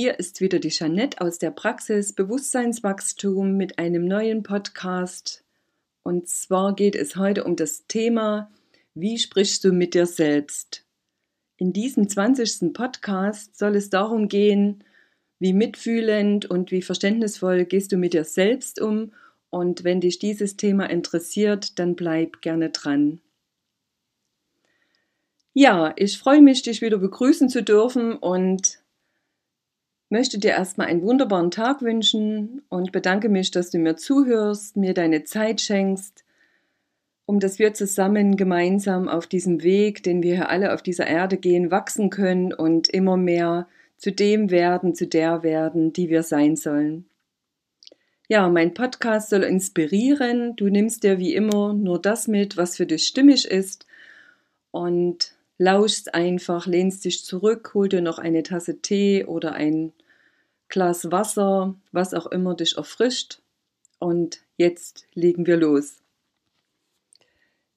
Hier ist wieder die Jeanette aus der Praxis Bewusstseinswachstum mit einem neuen Podcast. Und zwar geht es heute um das Thema, wie sprichst du mit dir selbst? In diesem 20. Podcast soll es darum gehen, wie mitfühlend und wie verständnisvoll gehst du mit dir selbst um. Und wenn dich dieses Thema interessiert, dann bleib gerne dran. Ja, ich freue mich, dich wieder begrüßen zu dürfen und möchte dir erstmal einen wunderbaren Tag wünschen und bedanke mich, dass du mir zuhörst, mir deine Zeit schenkst, um dass wir zusammen gemeinsam auf diesem Weg, den wir hier alle auf dieser Erde gehen, wachsen können und immer mehr zu dem werden, zu der werden, die wir sein sollen. Ja, mein Podcast soll inspirieren. Du nimmst dir wie immer nur das mit, was für dich stimmig ist und lauschst einfach, lehnst dich zurück, hol dir noch eine Tasse Tee oder ein Glas Wasser, was auch immer dich erfrischt. Und jetzt legen wir los.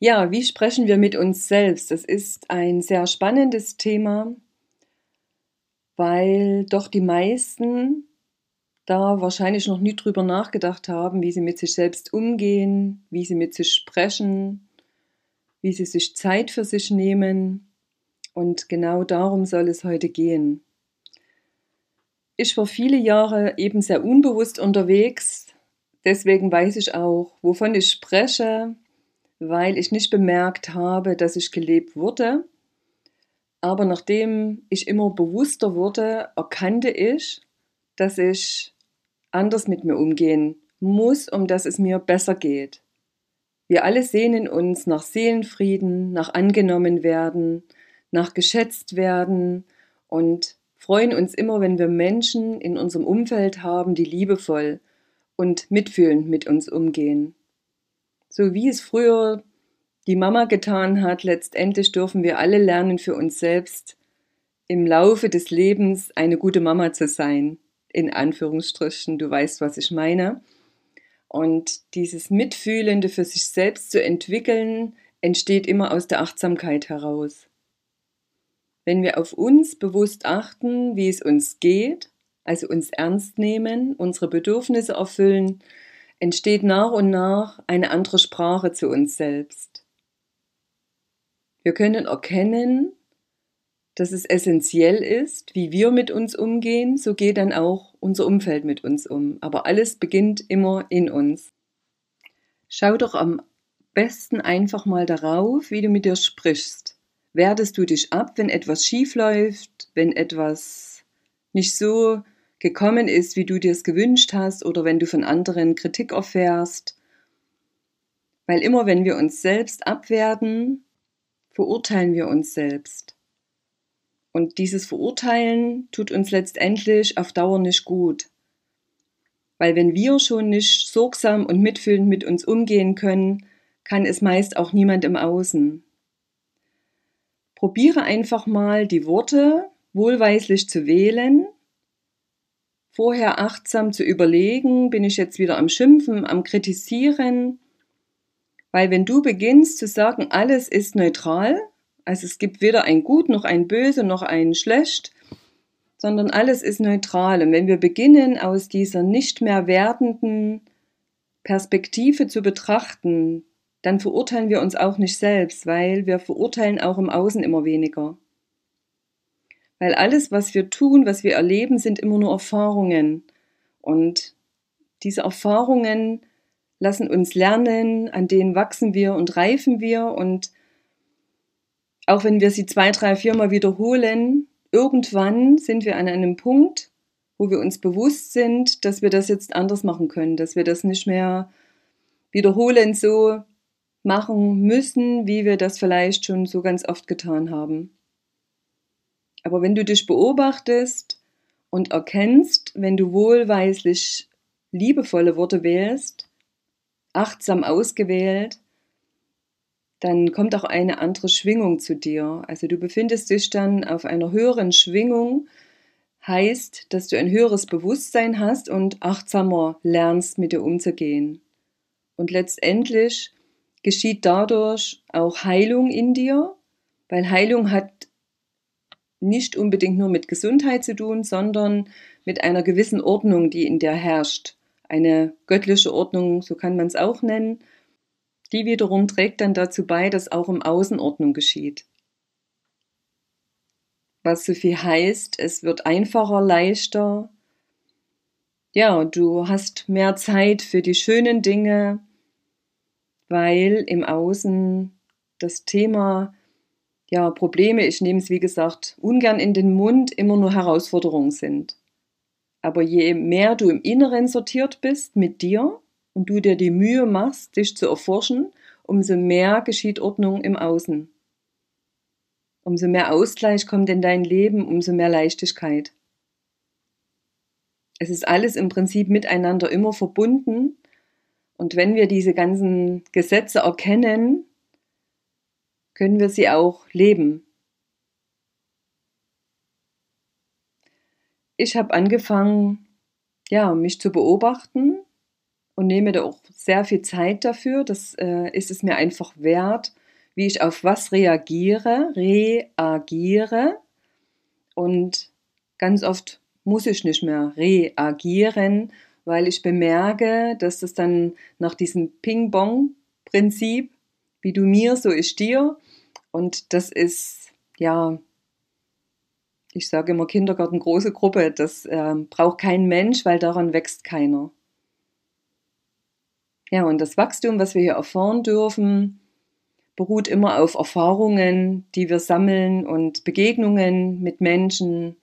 Ja, wie sprechen wir mit uns selbst? Das ist ein sehr spannendes Thema, weil doch die meisten da wahrscheinlich noch nie drüber nachgedacht haben, wie sie mit sich selbst umgehen, wie sie mit sich sprechen, wie sie sich Zeit für sich nehmen. Und genau darum soll es heute gehen. Ich war viele Jahre eben sehr unbewusst unterwegs, deswegen weiß ich auch, wovon ich spreche, weil ich nicht bemerkt habe, dass ich gelebt wurde aber nachdem ich immer bewusster wurde, erkannte ich, dass ich anders mit mir umgehen muss, um dass es mir besser geht. Wir alle sehnen uns nach Seelenfrieden, nach angenommen werden, nach geschätzt werden und freuen uns immer, wenn wir Menschen in unserem Umfeld haben, die liebevoll und mitfühlend mit uns umgehen. So wie es früher die Mama getan hat. Letztendlich dürfen wir alle lernen für uns selbst im Laufe des Lebens eine gute Mama zu sein. In Anführungsstrichen, du weißt, was ich meine. Und dieses Mitfühlende für sich selbst zu entwickeln, entsteht immer aus der Achtsamkeit heraus. Wenn wir auf uns bewusst achten, wie es uns geht, also uns ernst nehmen, unsere Bedürfnisse erfüllen, entsteht nach und nach eine andere Sprache zu uns selbst. Wir können erkennen, dass es essentiell ist, wie wir mit uns umgehen, so geht dann auch unser Umfeld mit uns um. Aber alles beginnt immer in uns. Schau doch am besten einfach mal darauf, wie du mit dir sprichst. Wertest du dich ab, wenn etwas schief läuft, wenn etwas nicht so gekommen ist, wie du dir es gewünscht hast, oder wenn du von anderen Kritik erfährst? Weil immer wenn wir uns selbst abwerten, verurteilen wir uns selbst. Und dieses Verurteilen tut uns letztendlich auf Dauer nicht gut. Weil wenn wir schon nicht sorgsam und mitfühlend mit uns umgehen können, kann es meist auch niemand im Außen. Probiere einfach mal die Worte wohlweislich zu wählen, vorher achtsam zu überlegen, bin ich jetzt wieder am Schimpfen, am Kritisieren weil wenn du beginnst zu sagen, alles ist neutral, also es gibt weder ein Gut noch ein Böse noch ein Schlecht, sondern alles ist neutral. Und wenn wir beginnen, aus dieser nicht mehr wertenden Perspektive zu betrachten, dann verurteilen wir uns auch nicht selbst, weil wir verurteilen auch im Außen immer weniger. Weil alles, was wir tun, was wir erleben, sind immer nur Erfahrungen. Und diese Erfahrungen lassen uns lernen, an denen wachsen wir und reifen wir und auch wenn wir sie zwei, drei, viermal wiederholen, irgendwann sind wir an einem Punkt, wo wir uns bewusst sind, dass wir das jetzt anders machen können, dass wir das nicht mehr wiederholend so machen müssen, wie wir das vielleicht schon so ganz oft getan haben. Aber wenn du dich beobachtest und erkennst, wenn du wohlweislich liebevolle Worte wählst, achtsam ausgewählt, dann kommt auch eine andere Schwingung zu dir. Also du befindest dich dann auf einer höheren Schwingung, heißt, dass du ein höheres Bewusstsein hast und achtsamer lernst, mit dir umzugehen. Und letztendlich geschieht dadurch auch Heilung in dir, weil Heilung hat nicht unbedingt nur mit Gesundheit zu tun, sondern mit einer gewissen Ordnung, die in dir herrscht. Eine göttliche Ordnung, so kann man es auch nennen. Die wiederum trägt dann dazu bei, dass auch im Außen Ordnung geschieht. Was so viel heißt, es wird einfacher, leichter. Ja, du hast mehr Zeit für die schönen Dinge, weil im Außen das Thema ja, Probleme, ich nehme es wie gesagt ungern in den Mund, immer nur Herausforderungen sind. Aber je mehr du im Inneren sortiert bist mit dir und du dir die Mühe machst, dich zu erforschen, umso mehr geschieht Ordnung im Außen. Umso mehr Ausgleich kommt in dein Leben, umso mehr Leichtigkeit. Es ist alles im Prinzip miteinander immer verbunden. Und wenn wir diese ganzen Gesetze erkennen, können wir sie auch leben. Ich habe angefangen, ja, mich zu beobachten und nehme da auch sehr viel Zeit dafür. Das äh, ist es mir einfach wert, wie ich auf was reagiere, reagiere. Und ganz oft muss ich nicht mehr reagieren, weil ich bemerke, dass das dann nach diesem Ping-Pong-Prinzip, wie du mir, so ich dir, und das ist, ja, ich sage immer Kindergarten, große Gruppe. Das äh, braucht kein Mensch, weil daran wächst keiner. Ja, und das Wachstum, was wir hier erfahren dürfen, beruht immer auf Erfahrungen, die wir sammeln und Begegnungen mit Menschen.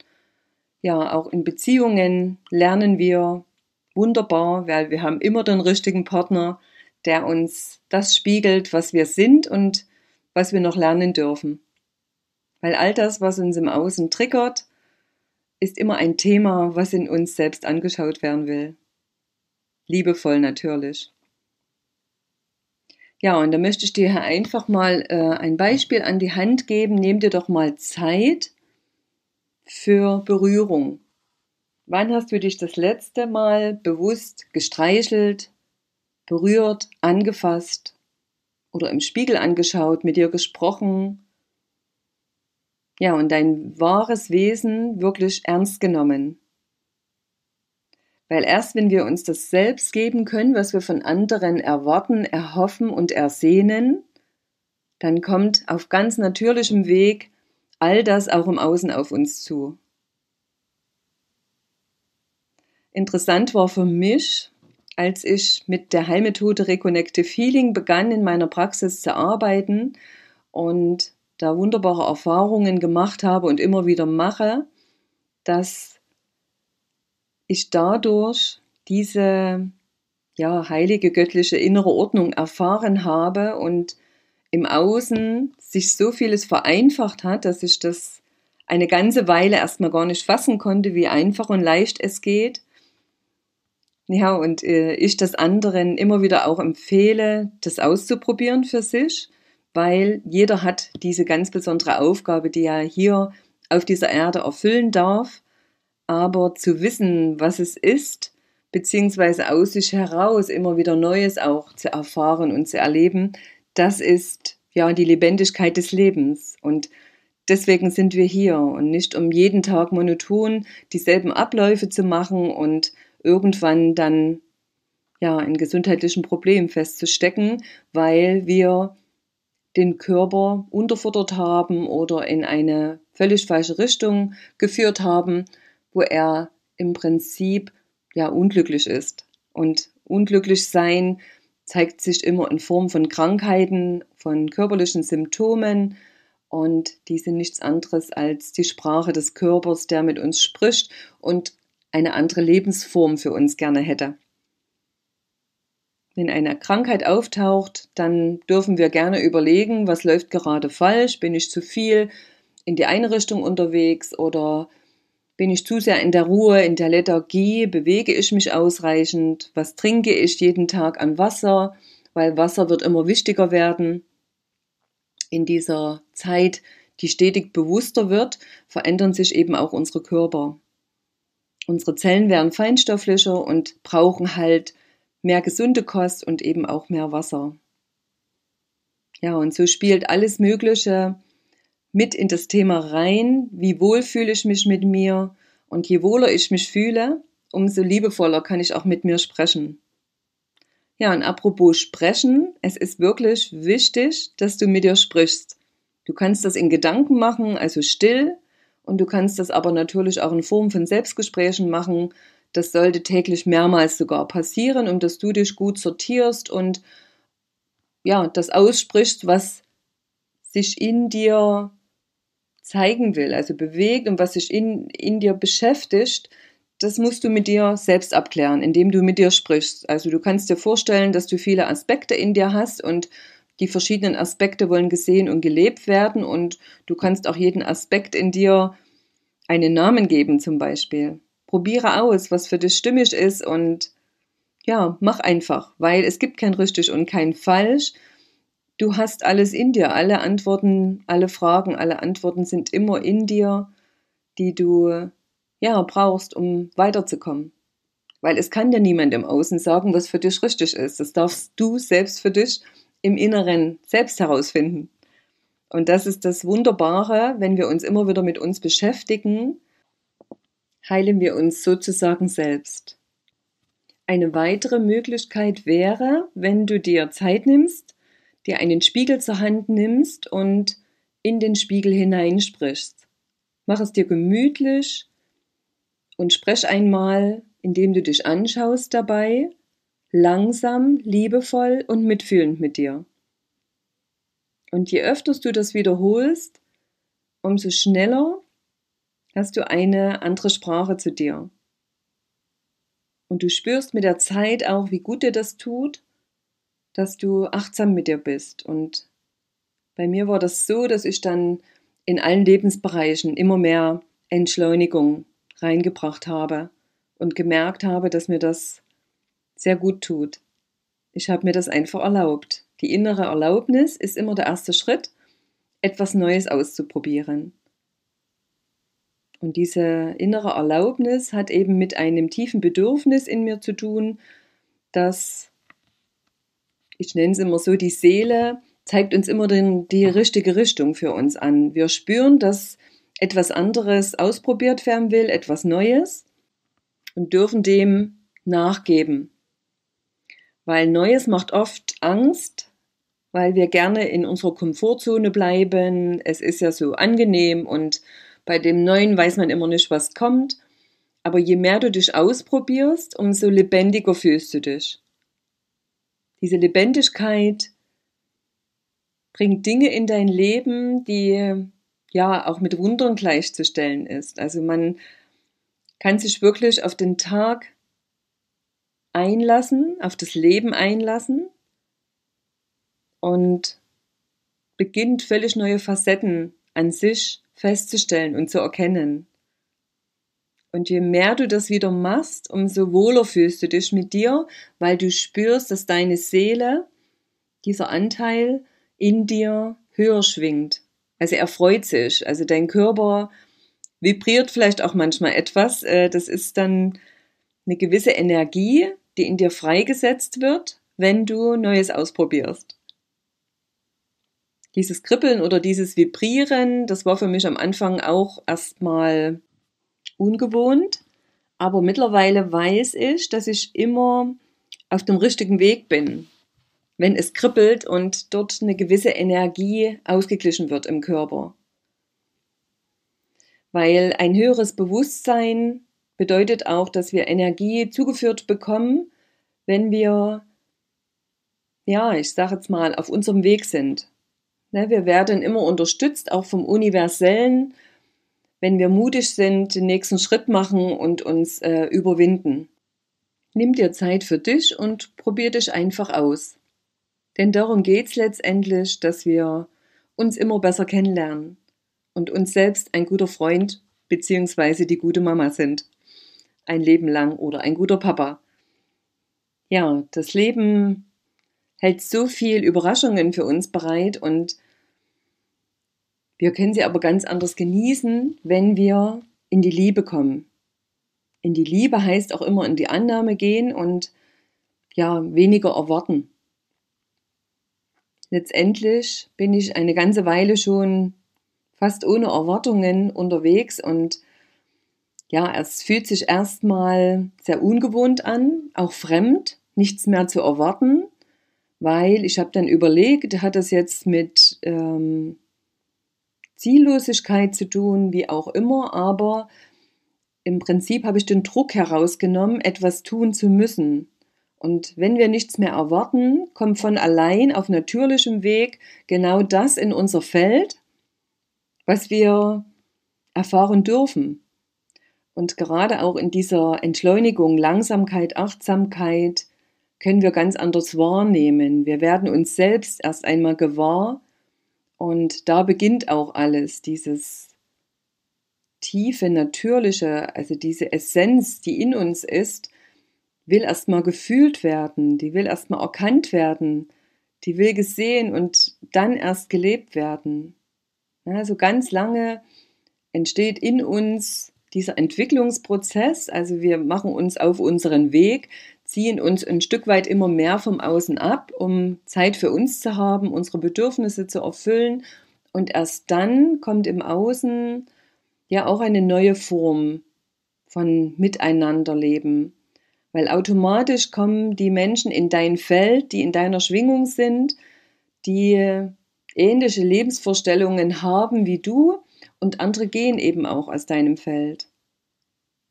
Ja, auch in Beziehungen lernen wir wunderbar, weil wir haben immer den richtigen Partner, der uns das spiegelt, was wir sind und was wir noch lernen dürfen. Weil all das, was uns im Außen triggert, ist immer ein Thema, was in uns selbst angeschaut werden will. Liebevoll natürlich. Ja, und da möchte ich dir hier einfach mal äh, ein Beispiel an die Hand geben. Nimm dir doch mal Zeit für Berührung. Wann hast du dich das letzte Mal bewusst gestreichelt, berührt, angefasst oder im Spiegel angeschaut, mit dir gesprochen. Ja, und dein wahres Wesen wirklich ernst genommen. Weil erst wenn wir uns das selbst geben können, was wir von anderen erwarten, erhoffen und ersehnen, dann kommt auf ganz natürlichem Weg all das auch im Außen auf uns zu. Interessant war für mich, als ich mit der Heilmethode Reconnective Healing begann, in meiner Praxis zu arbeiten und da wunderbare Erfahrungen gemacht habe und immer wieder mache, dass ich dadurch diese ja, heilige göttliche innere Ordnung erfahren habe und im Außen sich so vieles vereinfacht hat, dass ich das eine ganze Weile erstmal gar nicht fassen konnte, wie einfach und leicht es geht. Ja, und äh, ich das anderen immer wieder auch empfehle, das auszuprobieren für sich, weil jeder hat diese ganz besondere Aufgabe, die er hier auf dieser Erde erfüllen darf. Aber zu wissen, was es ist, beziehungsweise aus sich heraus immer wieder Neues auch zu erfahren und zu erleben, das ist ja die Lebendigkeit des Lebens. Und deswegen sind wir hier und nicht um jeden Tag monoton dieselben Abläufe zu machen und irgendwann dann ja in gesundheitlichen Problemen festzustecken, weil wir den Körper unterfuttert haben oder in eine völlig falsche Richtung geführt haben, wo er im Prinzip ja unglücklich ist. Und unglücklich sein zeigt sich immer in Form von Krankheiten, von körperlichen Symptomen und die sind nichts anderes als die Sprache des Körpers, der mit uns spricht und eine andere Lebensform für uns gerne hätte. Wenn eine Krankheit auftaucht, dann dürfen wir gerne überlegen, was läuft gerade falsch, bin ich zu viel in die eine Richtung unterwegs oder Bin ich zu sehr in der Ruhe, in der Lethargie? Bewege ich mich ausreichend? Was trinke ich jeden Tag an Wasser? Weil Wasser wird immer wichtiger werden. In dieser Zeit, die stetig bewusster wird, verändern sich eben auch unsere Körper. Unsere Zellen werden feinstofflicher und brauchen halt mehr gesunde Kost und eben auch mehr Wasser. Ja, und so spielt alles Mögliche mit in das Thema rein. Wie wohl fühle ich mich mit mir? Und je wohler ich mich fühle, umso liebevoller kann ich auch mit mir sprechen. Ja, und apropos sprechen, es ist wirklich wichtig, dass du mit dir sprichst. Du kannst das in Gedanken machen, also still, und du kannst das aber natürlich auch in Form von Selbstgesprächen machen. Das sollte täglich mehrmals sogar passieren, um dass du dich gut sortierst und ja, das aussprichst, was sich in dir zeigen will, also bewegt und was sich in, in dir beschäftigt, das musst du mit dir selbst abklären, indem du mit dir sprichst. Also du kannst dir vorstellen, dass du viele Aspekte in dir hast und die verschiedenen Aspekte wollen gesehen und gelebt werden und du kannst auch jeden Aspekt in dir einen Namen geben zum Beispiel. Probiere aus, was für dich stimmig ist und ja, mach einfach, weil es gibt kein richtig und kein falsch. Du hast alles in dir, alle Antworten, alle Fragen, alle Antworten sind immer in dir, die du ja brauchst, um weiterzukommen. Weil es kann dir niemand im Außen sagen, was für dich richtig ist. Das darfst du selbst für dich im Inneren selbst herausfinden. Und das ist das Wunderbare, wenn wir uns immer wieder mit uns beschäftigen, heilen wir uns sozusagen selbst. Eine weitere Möglichkeit wäre, wenn du dir Zeit nimmst, dir einen Spiegel zur Hand nimmst und in den Spiegel hineinsprichst. Mach es dir gemütlich und sprech einmal, indem du dich anschaust dabei, langsam, liebevoll und mitfühlend mit dir. Und je öfter du das wiederholst, umso schneller hast du eine andere Sprache zu dir. Und du spürst mit der Zeit auch, wie gut dir das tut, dass du achtsam mit dir bist. Und bei mir war das so, dass ich dann in allen Lebensbereichen immer mehr Entschleunigung reingebracht habe und gemerkt habe, dass mir das sehr gut tut. Ich habe mir das einfach erlaubt. Die innere Erlaubnis ist immer der erste Schritt, etwas Neues auszuprobieren. Und diese innere Erlaubnis hat eben mit einem tiefen Bedürfnis in mir zu tun, dass, ich nenne es immer so, die Seele zeigt uns immer den, die richtige Richtung für uns an. Wir spüren, dass etwas anderes ausprobiert werden will, etwas Neues und dürfen dem nachgeben. Weil Neues macht oft Angst, weil wir gerne in unserer Komfortzone bleiben. Es ist ja so angenehm und bei dem Neuen weiß man immer nicht, was kommt. Aber je mehr du dich ausprobierst, umso lebendiger fühlst du dich. Diese Lebendigkeit bringt Dinge in dein Leben, die ja auch mit Wundern gleichzustellen ist. Also man kann sich wirklich auf den Tag einlassen, auf das Leben einlassen und beginnt völlig neue Facetten an sich festzustellen und zu erkennen. Und je mehr du das wieder machst, umso wohler fühlst du dich mit dir, weil du spürst, dass deine Seele, dieser Anteil in dir höher schwingt. Also er freut sich. Also dein Körper vibriert vielleicht auch manchmal etwas. Äh, das ist dann eine gewisse Energie, die in dir freigesetzt wird, wenn du Neues ausprobierst dieses Kribbeln oder dieses Vibrieren, das war für mich am Anfang auch erstmal ungewohnt. Aber mittlerweile weiß ich, dass ich immer auf dem richtigen Weg bin, wenn es kribbelt und dort eine gewisse Energie ausgeglichen wird im Körper. Weil ein höheres Bewusstsein bedeutet auch, dass wir Energie zugeführt bekommen, wenn wir, ja, ich sage jetzt mal, auf unserem Weg sind. Ne, wir werden immer unterstützt, auch vom Universellen, wenn wir mutig sind, den nächsten Schritt machen und uns äh, überwinden. Nimm dir Zeit für dich und probier dich einfach aus. Denn darum geht es letztendlich, dass wir uns immer besser kennenlernen und uns selbst ein guter Freund beziehungsweise die gute Mama sind. Ein Leben lang oder ein guter Papa. Ja, das Leben hält so viel Überraschungen für uns bereit und wir können sie aber ganz anders genießen, wenn wir in die Liebe kommen. In die Liebe heißt auch immer in die Annahme gehen und ja, weniger erwarten. Letztendlich bin ich eine ganze Weile schon fast ohne Erwartungen unterwegs und ja, es fühlt sich erstmal sehr ungewohnt an, auch fremd, nichts mehr zu erwarten, weil ich habe dann überlegt, hat das jetzt mit ähm, Ziellosigkeit zu tun, wie auch immer, aber im Prinzip habe ich den Druck herausgenommen, etwas tun zu müssen. Und wenn wir nichts mehr erwarten, kommt von allein auf natürlichem Weg genau das in unser Feld, was wir erfahren dürfen. Und gerade auch in dieser Entschleunigung, Langsamkeit, Achtsamkeit können wir ganz anders wahrnehmen. Wir werden uns selbst erst einmal gewahr und da beginnt auch alles, dieses tiefe, natürliche, also diese Essenz, die in uns ist, will erstmal gefühlt werden, die will erstmal erkannt werden, die will gesehen und dann erst gelebt werden. Also ganz lange entsteht in uns dieser Entwicklungsprozess, also wir machen uns auf unseren Weg, ziehen uns ein Stück weit immer mehr vom Außen ab, um Zeit für uns zu haben, unsere Bedürfnisse zu erfüllen. Und erst dann kommt im Außen ja auch eine neue Form von Miteinanderleben. Weil automatisch kommen die Menschen in dein Feld, die in deiner Schwingung sind, die ähnliche Lebensvorstellungen haben wie du und andere gehen eben auch aus deinem Feld.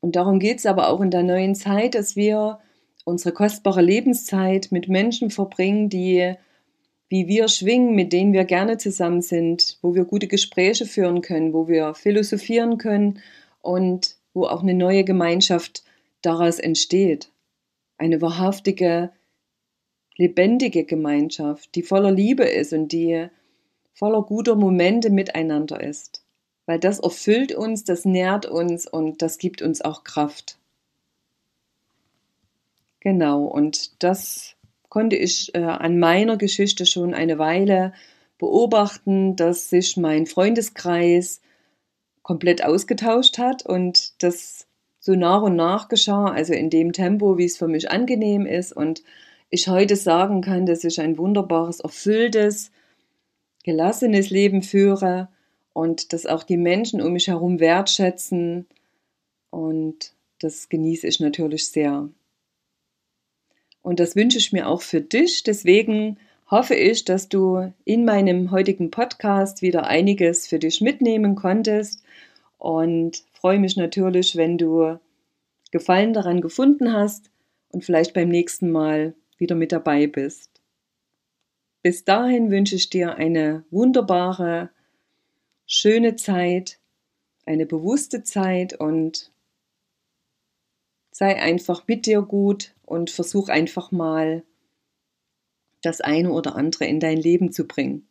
Und darum geht es aber auch in der neuen Zeit, dass wir unsere kostbare Lebenszeit mit Menschen verbringen, die wie wir schwingen, mit denen wir gerne zusammen sind, wo wir gute Gespräche führen können, wo wir philosophieren können und wo auch eine neue Gemeinschaft daraus entsteht. Eine wahrhaftige, lebendige Gemeinschaft, die voller Liebe ist und die voller guter Momente miteinander ist. Weil das erfüllt uns, das nährt uns und das gibt uns auch Kraft. Genau, und das konnte ich äh, an meiner Geschichte schon eine Weile beobachten, dass sich mein Freundeskreis komplett ausgetauscht hat und das so nach und nach geschah, also in dem Tempo, wie es für mich angenehm ist und ich heute sagen kann, dass ich ein wunderbares, erfülltes, gelassenes Leben führe und dass auch die Menschen um mich herum wertschätzen und das genieße ich natürlich sehr. Und das wünsche ich mir auch für dich. Deswegen hoffe ich, dass du in meinem heutigen Podcast wieder einiges für dich mitnehmen konntest und freue mich natürlich, wenn du Gefallen daran gefunden hast und vielleicht beim nächsten Mal wieder mit dabei bist. Bis dahin wünsche ich dir eine wunderbare, schöne Zeit, eine bewusste Zeit und sei einfach mit dir gut und versuch einfach mal das eine oder andere in dein Leben zu bringen.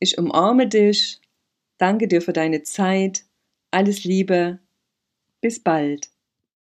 Ich umarme dich, danke dir für deine Zeit, alles Liebe, bis bald.